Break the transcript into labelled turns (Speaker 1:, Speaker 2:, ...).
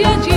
Speaker 1: piacere